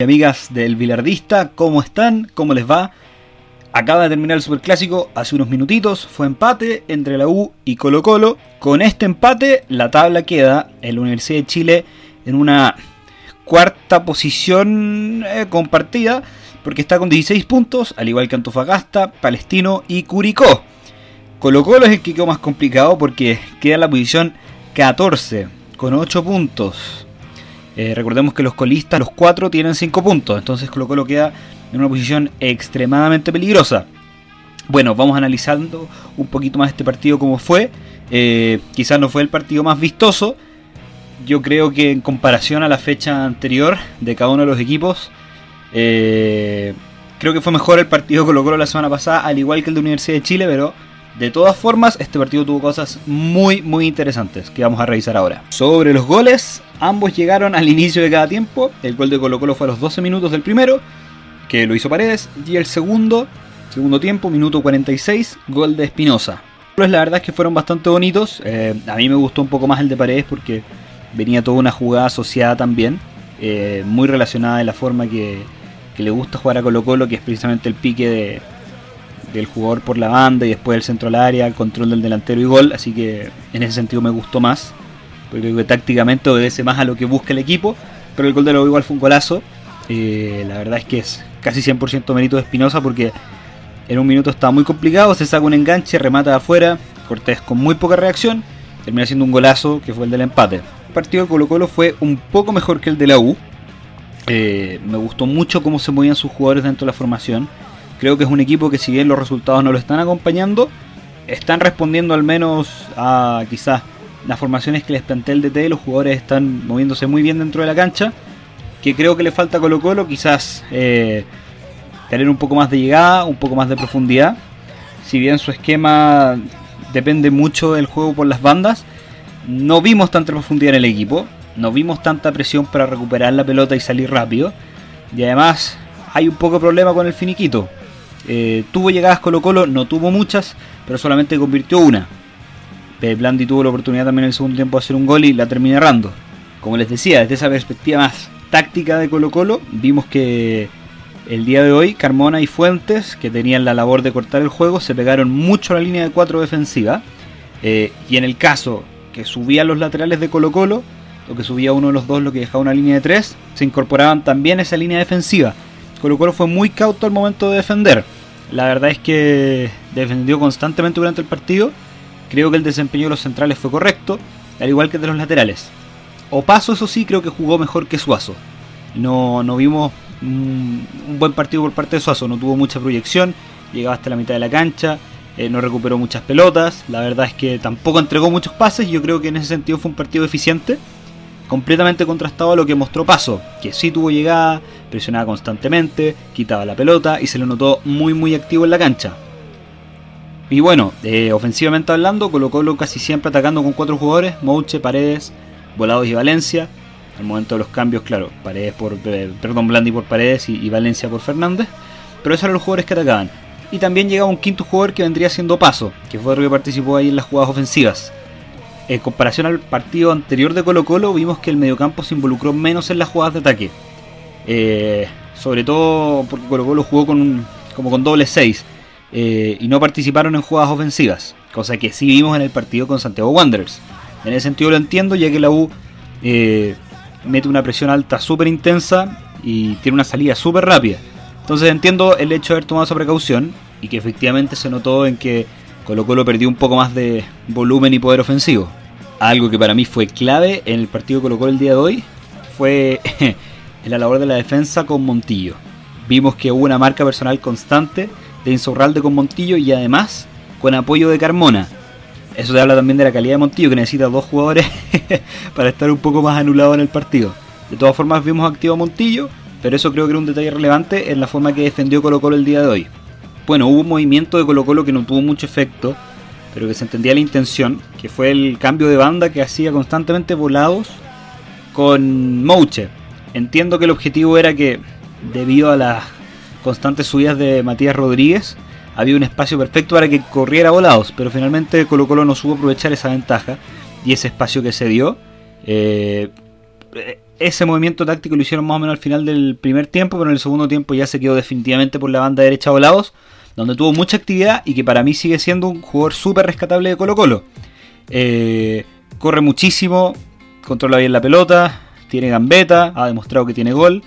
amigas del Bilardista, ¿cómo están? ¿Cómo les va? Acaba de terminar el Superclásico hace unos minutitos, fue empate entre la U y Colo Colo. Con este empate la tabla queda en la Universidad de Chile en una cuarta posición eh, compartida porque está con 16 puntos, al igual que Antofagasta, Palestino y Curicó. Colo Colo es el que quedó más complicado porque queda en la posición 14 con 8 puntos. Eh, recordemos que los colistas, los cuatro, tienen 5 puntos. Entonces Colo Colo queda en una posición extremadamente peligrosa. Bueno, vamos analizando un poquito más este partido como fue. Eh, quizás no fue el partido más vistoso. Yo creo que en comparación a la fecha anterior de cada uno de los equipos, eh, creo que fue mejor el partido Colo Colo la semana pasada, al igual que el de Universidad de Chile, pero de todas formas, este partido tuvo cosas muy, muy interesantes que vamos a revisar ahora. Sobre los goles, ambos llegaron al inicio de cada tiempo. El gol de Colo Colo fue a los 12 minutos del primero, que lo hizo Paredes, y el segundo, segundo tiempo, minuto 46, gol de Espinosa. Pues la verdad es que fueron bastante bonitos. Eh, a mí me gustó un poco más el de Paredes porque venía toda una jugada asociada también, eh, muy relacionada de la forma que, que le gusta jugar a Colo Colo, que es precisamente el pique de del jugador por la banda y después el centro al área, el control del delantero y gol, así que en ese sentido me gustó más, porque tácticamente obedece más a lo que busca el equipo, pero el gol de lo igual fue un golazo, eh, la verdad es que es casi 100% mérito de Espinosa porque en un minuto estaba muy complicado, se saca un enganche, remata de afuera, Cortés con muy poca reacción, termina siendo un golazo que fue el del empate. El partido de Colo Colo fue un poco mejor que el de la U, eh, me gustó mucho cómo se movían sus jugadores dentro de la formación, Creo que es un equipo que si bien los resultados no lo están acompañando, están respondiendo al menos a quizás las formaciones que les plantea el DT, los jugadores están moviéndose muy bien dentro de la cancha, que creo que le falta a Colo Colo, quizás eh, tener un poco más de llegada, un poco más de profundidad, si bien su esquema depende mucho del juego por las bandas, no vimos tanta profundidad en el equipo, no vimos tanta presión para recuperar la pelota y salir rápido, y además hay un poco problema con el finiquito. Eh, tuvo llegadas Colo Colo, no tuvo muchas, pero solamente convirtió una. Blandi tuvo la oportunidad también en el segundo tiempo de hacer un gol y la terminó errando. Como les decía, desde esa perspectiva más táctica de Colo Colo, vimos que el día de hoy Carmona y Fuentes, que tenían la labor de cortar el juego, se pegaron mucho a la línea de 4 defensiva. Eh, y en el caso que subían los laterales de Colo Colo, o que subía uno de los dos, lo que dejaba una línea de 3, se incorporaban también a esa línea defensiva. Colo Colo fue muy cauto al momento de defender. La verdad es que defendió constantemente durante el partido. Creo que el desempeño de los centrales fue correcto, al igual que de los laterales. Opaso, eso sí, creo que jugó mejor que Suazo. No, no vimos un, buen partido por parte de Suazo, no tuvo mucha proyección, llegaba hasta la mitad de la cancha, eh, no recuperó muchas pelotas. La verdad es que tampoco entregó muchos pases. Yo creo que en ese sentido fue un partido eficiente completamente contrastado a lo que mostró Paso, que sí tuvo llegada, presionaba constantemente, quitaba la pelota y se lo notó muy muy activo en la cancha. Y bueno, eh, ofensivamente hablando, colocó casi siempre atacando con cuatro jugadores, Mouche, Paredes, Volados y Valencia. Al momento de los cambios, claro, Paredes por, eh, perdón, Blandi por Paredes y, Valencia por Fernández. Pero esos eran los jugadores que atacaban. Y también llegaba un quinto jugador que vendría siendo Paso, que fue el que participó ahí en las jugadas ofensivas en comparación al partido anterior de Colo Colo, vimos que el mediocampo se involucró menos en las jugadas de ataque. Eh, sobre todo porque Colo Colo jugó con como con doble 6 eh, y no participaron en jugadas ofensivas, cosa que sí vimos en el partido con Santiago Wanderers. En ese sentido lo entiendo, ya que la U eh, mete una presión alta súper intensa y tiene una salida súper rápida. Entonces entiendo el hecho de haber tomado esa precaución y que efectivamente se notó en que Colo Colo perdió un poco más de volumen y poder ofensivo. Algo que para mí fue clave en el partido Colo Colo el día de hoy fue la labor de la defensa con Montillo. Vimos que hubo una marca personal constante de Insorralde con Montillo y además con apoyo de Carmona. Eso te habla también de la calidad de Montillo que necesita dos jugadores para estar un poco más anulado en el partido. De todas formas vimos activo a Montillo, pero eso creo que era un detalle relevante en la forma que defendió Colo Colo el día de hoy. Bueno, hubo un movimiento de Colo Colo que no tuvo mucho efecto, pero que se entendía la intención, que fue el cambio de banda que hacía constantemente volados con Mouche. Entiendo que el objetivo era que, debido a las constantes subidas de Matías Rodríguez, había un espacio perfecto para que corriera volados, pero finalmente Colo Colo no supo aprovechar esa ventaja y ese espacio que se dio. Eh, ese movimiento táctico lo hicieron más o menos al final del primer tiempo, pero en el segundo tiempo ya se quedó definitivamente por la banda derecha volados, donde tuvo mucha actividad y que para mí sigue siendo un jugador súper rescatable de Colo Colo. Eh, corre muchísimo, controla bien la pelota, tiene gambeta, ha demostrado que tiene gol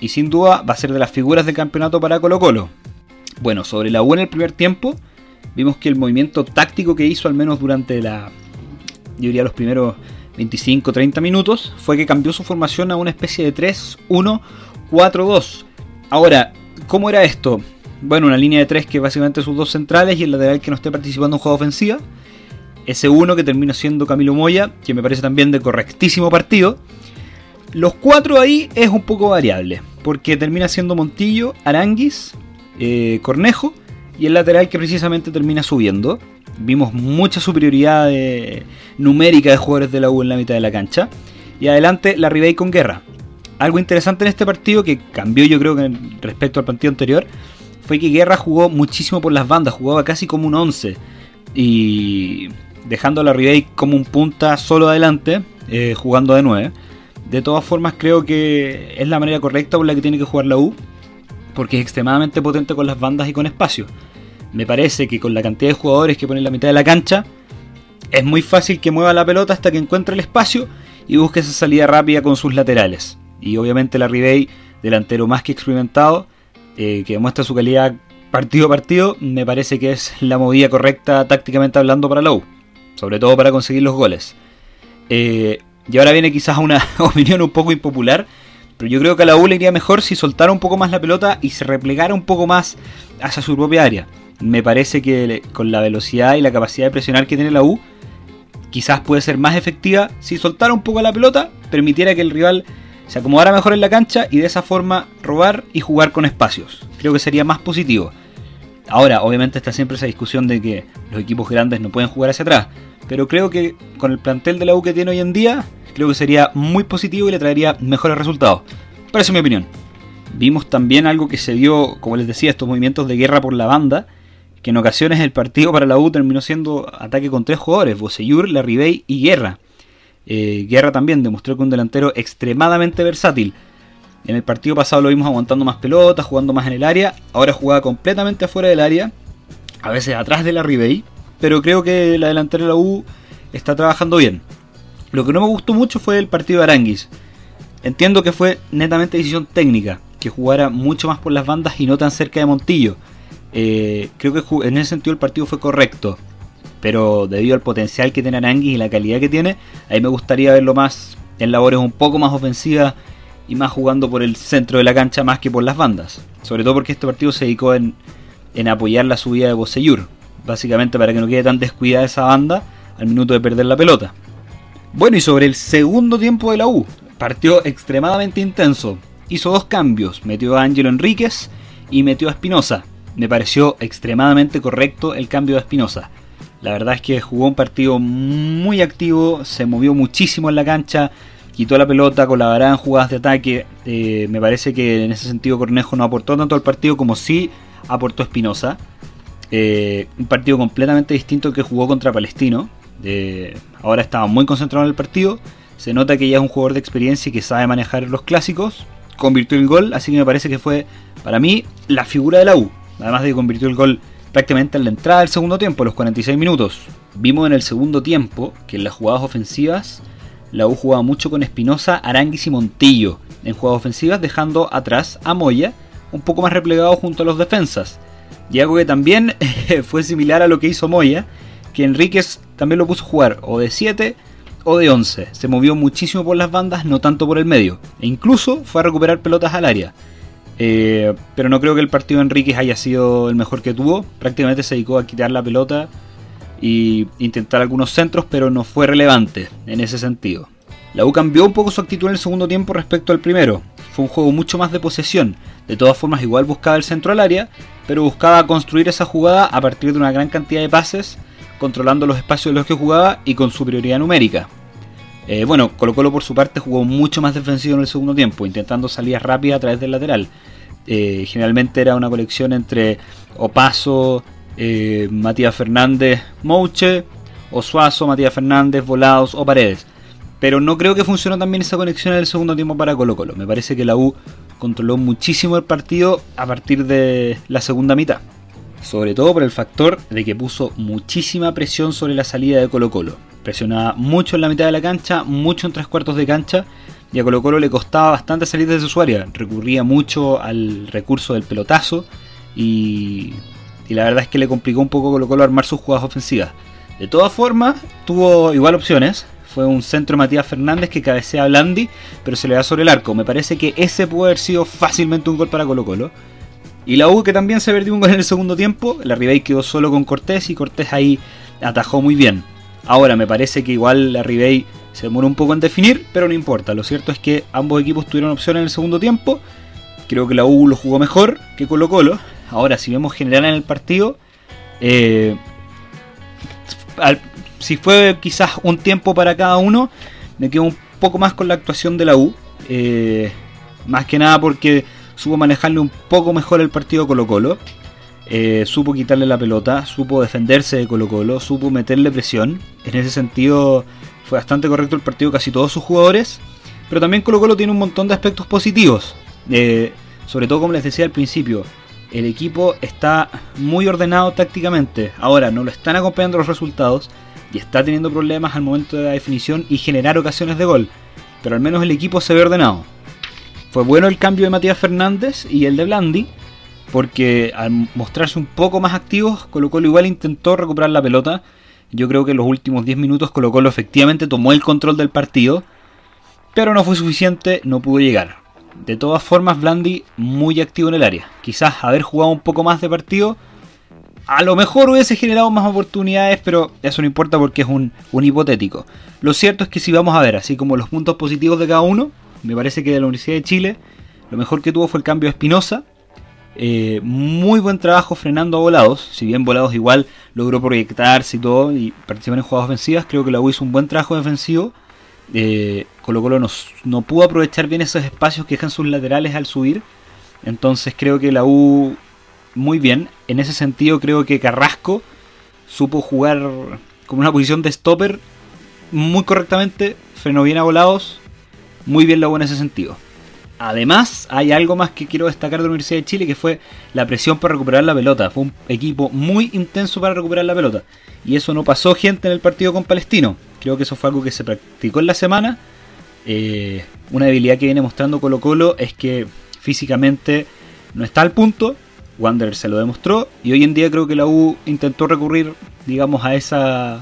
y sin duda va a ser de las figuras del campeonato para Colo Colo. Bueno, sobre la U en el primer tiempo, vimos que el movimiento táctico que hizo al menos durante la, yo diría los primeros 25-30 minutos, fue que cambió su formación a una especie de 3-1-4-2. Ahora, ¿cómo era esto? Bueno, una línea de 3 que básicamente sus dos centrales y el lateral que no esté participando en juego ofensiva. Ese 1 que termina siendo Camilo Moya, que me parece también de correctísimo partido. Los cuatro ahí es un poco variable, porque termina siendo Montillo, Aranguis, eh, Cornejo y el lateral que precisamente termina subiendo vimos mucha superioridad numérica de jugadores de la U en la mitad de la cancha. Y adelante la Ribey con Guerra. Algo interesante en este partido que cambió yo creo que respecto al partido anterior fue que Guerra jugó muchísimo por las bandas, jugaba casi como un 11 y dejando a la Ribey como un punta solo adelante, eh, jugando de 9. De todas formas creo que es la manera correcta por la que tiene que jugar la U, porque es extremadamente potente con las bandas y con espacio me parece que con la cantidad de jugadores que pone en la mitad de la cancha, es muy fácil que mueva la pelota hasta que encuentre el espacio y busque esa salida rápida con sus laterales. Y obviamente la Ribey, delantero más que experimentado, eh, que demuestra su calidad partido a partido, me parece que es la movida correcta tácticamente hablando para U, sobre todo para conseguir los goles. Eh, y ahora viene quizás una opinión un poco impopular, pero yo creo que a la U le iría mejor si soltara un poco más la pelota y se replegara un poco más hacia su propia área me parece que con la velocidad y la capacidad de presionar que tiene la U, quizás puede ser más efectiva si soltara un poco la pelota, permitiera que el rival se acomodara mejor en la cancha y de esa forma robar y jugar con espacios. Creo que sería más positivo. Ahora, obviamente está siempre esa discusión de que los equipos grandes no pueden jugar hacia atrás, pero creo que con el plantel de la U que tiene hoy en día, creo que sería muy positivo y le traería mejores resultados. Pero esa es mi opinión. Vimos también algo que se dio, como les decía, estos movimientos de guerra por la banda, que en ocasiones el partido para la U terminó siendo ataque con tres jugadores, Boseyur, Larribey y Guerra. Eh, Guerra también demostró que un delantero extremadamente versátil. En el partido pasado lo vimos aguantando más pelotas, jugando más en el área, ahora jugaba completamente afuera del área, a veces atrás de Larribey, pero creo que la delantera de la U está trabajando bien. Lo que no me gustó mucho fue el partido de Aranguis. Entiendo que fue netamente decisión técnica, que jugara mucho más por las bandas y no tan cerca de Montillo eh, creo que en ese sentido el partido fue correcto. Pero debido al potencial que tiene Aranguis y la calidad que tiene, ahí me gustaría verlo más en labores un poco más ofensivas y más jugando por el centro de la cancha más que por las bandas. Sobre todo porque este partido se dedicó en, apoyar la subida de Boseyur. Básicamente para que no quede tan descuidada esa banda al minuto de perder la pelota. Bueno, y sobre el segundo tiempo de la U, partió extremadamente intenso. Hizo dos cambios, metió a Ángelo Enríquez y metió a Espinosa me pareció extremadamente correcto el cambio de Espinosa. La verdad es que jugó un partido muy activo, se movió muchísimo en la cancha, quitó la pelota, colaboraba en jugadas de ataque. Eh, me parece que en ese sentido Cornejo no aportó tanto al partido como sí aportó Espinosa. Eh, un partido completamente distinto que jugó contra Palestino. ahora estaba muy concentrado en el partido. Se nota que ya es un jugador de experiencia y que sabe manejar los clásicos. Convirtió el gol, así que me parece que fue para mí la figura de la U. Además de que convirtió el gol prácticamente en la entrada del segundo tiempo, los 46 minutos. Vimos en el segundo tiempo que en las jugadas ofensivas la U jugaba mucho con Espinosa, Aranguis y Montillo en jugadas ofensivas, dejando atrás a Moya un poco más replegado junto a los defensas. Y algo que también fue similar a lo que hizo Moya, que Enríquez también lo puso a jugar o de 7 o de 11. Se movió muchísimo por las bandas, no tanto por el medio. E incluso fue a recuperar pelotas al área. Eh, pero no creo que el partido de Enríquez haya sido el mejor que tuvo. Prácticamente se dedicó a quitar la pelota e intentar algunos centros, pero no fue relevante en ese sentido. La U cambió un poco su actitud en el segundo tiempo respecto al primero. Fue un juego mucho más de posesión. De todas formas, igual buscaba el centro al área, pero buscaba construir esa jugada a partir de una gran cantidad de pases, controlando los espacios de los que jugaba y con superioridad numérica. Eh, bueno, Colo Colo por su parte jugó mucho más defensivo en el segundo tiempo, intentando salidas rápidas a través del lateral. Eh, generalmente era una colección entre Opaso, eh, Matías Fernández, Mouche, Osuazo, Matías Fernández, Volados o Paredes. Pero no creo que funcionó también esa conexión en el segundo tiempo para Colo Colo. Me parece que la U controló muchísimo el partido a partir de la segunda mitad. Sobre todo por el factor de que puso muchísima presión sobre la salida de Colo Colo. Presionaba mucho en la mitad de la cancha, mucho en tres cuartos de cancha. Y a Colo Colo le costaba bastante salir de su área. Recurría mucho al recurso del pelotazo. Y, y la verdad es que le complicó un poco a Colo Colo armar sus jugadas ofensivas. De todas formas, tuvo igual opciones fue un centro Matías Fernández que cabecea a Blandi, pero se le da sobre el arco. Me parece que ese puede haber sido fácilmente un gol para Colo Colo. Y la U que también se perdió un gol en el segundo tiempo, la Ribey quedó solo con Cortés y Cortés ahí atajó muy bien. Ahora me parece que igual la Ribey se demoró un poco en definir, pero no importa. Lo cierto es que ambos equipos tuvieron opción en el segundo tiempo. Creo que la U lo jugó mejor que Colo Colo. Ahora, si vemos general en el partido, eh, si fue quizás un tiempo para cada uno, me quedo un poco más con la actuación de la U. Eh, más que nada porque supo manejarle un poco mejor el partido Colo Colo. Eh, supo quitarle la pelota, supo defenderse de Colo Colo, supo meterle presión. En ese sentido fue bastante correcto el partido casi todos sus jugadores. Pero también Colo Colo tiene un montón de aspectos positivos. Eh, sobre todo como les decía al principio, el equipo está muy ordenado tácticamente. Ahora no lo están acompañando los resultados y está teniendo problemas al momento de la definición y generar ocasiones de gol. Pero al menos el equipo se ve ordenado. Fue bueno el cambio de Matías Fernández y el de Blandi, porque al mostrarse un poco más activos, Colo Colo igual intentó recuperar la pelota. Yo creo que en los últimos 10 minutos Colo Colo efectivamente tomó el control del partido, pero no fue suficiente, no pudo llegar. De todas formas, Blandi muy activo en el área. Quizás haber jugado un poco más de partido a lo mejor hubiese generado más oportunidades, pero eso no importa porque es un, hipotético. Lo cierto es que si vamos a ver, así como los puntos positivos de cada uno, me parece que de la Universidad de Chile, lo mejor que tuvo fue el cambio de Espinosa. Eh, muy buen trabajo frenando a volados. Si bien volados igual logró proyectarse y todo y participar en jugadas ofensivas, creo que la U hizo un buen trabajo defensivo. Eh, Colo Colo no, no pudo aprovechar bien esos espacios que dejan sus laterales al subir. Entonces creo que la U muy bien. En ese sentido creo que Carrasco supo jugar como una posición de stopper muy correctamente, frenó bien a volados, muy bien lo en ese sentido. Además, hay algo más que quiero destacar de la Universidad de Chile, que fue la presión para recuperar la pelota. Fue un equipo muy intenso para recuperar la pelota. Y eso no pasó gente en el partido con Palestino. Creo que eso fue algo que se practicó en la semana. Eh, una debilidad que viene mostrando Colo Colo es que físicamente no está al punto Wanderer se lo demostró y hoy en día creo que la U intentó recurrir, digamos, a esa,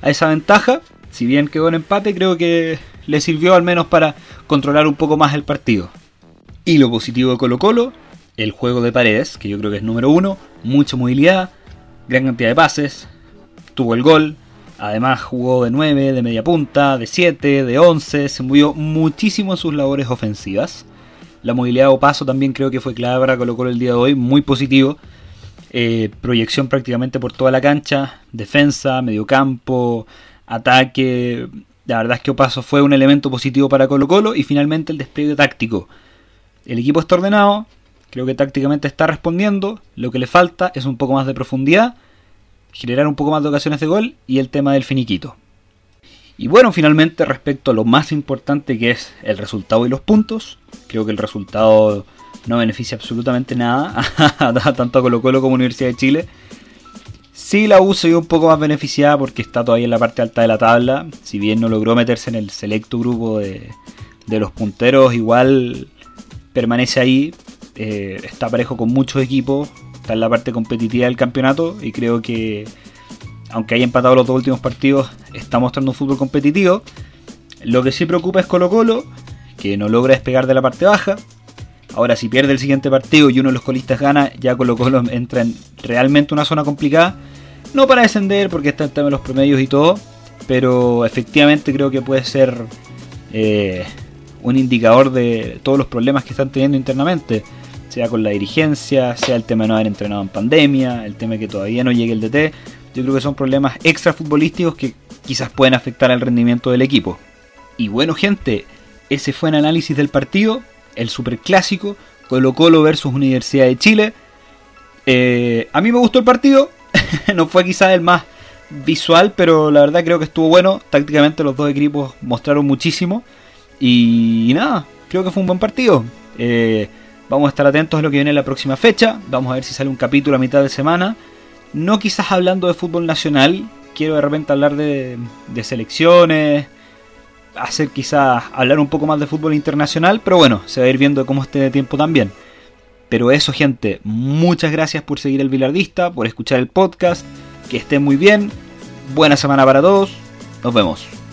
a esa ventaja. Si bien quedó en empate, creo que le sirvió al menos para controlar un poco más el partido. Y lo positivo de Colo Colo, el juego de paredes, que yo creo que es número uno, mucha movilidad, gran cantidad de pases, tuvo el gol, además jugó de 9, de media punta, de 7, de 11, se movió muchísimo en sus labores ofensivas. La movilidad o paso también creo que fue clave para Colo Colo el día de hoy, muy positivo. Eh, proyección prácticamente por toda la cancha, defensa, mediocampo, ataque. La verdad es que Opaso fue un elemento positivo para Colo Colo y finalmente el despliegue táctico. El equipo está ordenado, creo que tácticamente está respondiendo, lo que le falta es un poco más de profundidad, generar un poco más de ocasiones de gol y el tema del finiquito. Y bueno, finalmente respecto a lo más importante que es el resultado y los puntos, creo que el resultado no beneficia absolutamente nada, tanto a Colo Colo como a Universidad de Chile. Sí, la U se vio un poco más beneficiada porque está todavía en la parte alta de la tabla. Si bien no logró meterse en el selecto grupo de, los punteros, igual permanece ahí. Eh, está parejo con muchos equipos. Está en la parte competitiva del campeonato y creo que aunque haya empatado los dos últimos partidos, está mostrando un fútbol competitivo. Lo que sí preocupa es Colo Colo, que no logra despegar de la parte baja. Ahora, si pierde el siguiente partido y uno de los colistas gana, ya Colo Colo entra en realmente una zona complicada. No para descender, porque está en tema de los promedios y todo, pero efectivamente creo que puede ser eh, un indicador de todos los problemas que están teniendo internamente, sea con la dirigencia, sea el tema de no haber entrenado en pandemia, el tema de que todavía no llegue el DT. Yo creo que son problemas extra futbolísticos que quizás pueden afectar al rendimiento del equipo. Y bueno, gente, ese fue el análisis del partido, el superclásico, Colo Colo versus Universidad de Chile. Eh, a mí me gustó el partido, no fue quizás el más visual, pero la verdad creo que estuvo bueno. Tácticamente los dos equipos mostraron muchísimo. Y, nada, creo que fue un buen partido. Eh, vamos a estar atentos a lo que viene en la próxima fecha. Vamos a ver si sale un capítulo a mitad de semana. No quizás hablando de fútbol nacional. Quiero de repente hablar de, de selecciones. Hacer quizás hablar un poco más de fútbol internacional. Pero bueno, se va a ir viendo cómo esté de tiempo también. Pero eso, gente, muchas gracias por seguir el Bilardista, por escuchar el podcast. Que estén muy bien. Buena semana para todos. Nos vemos.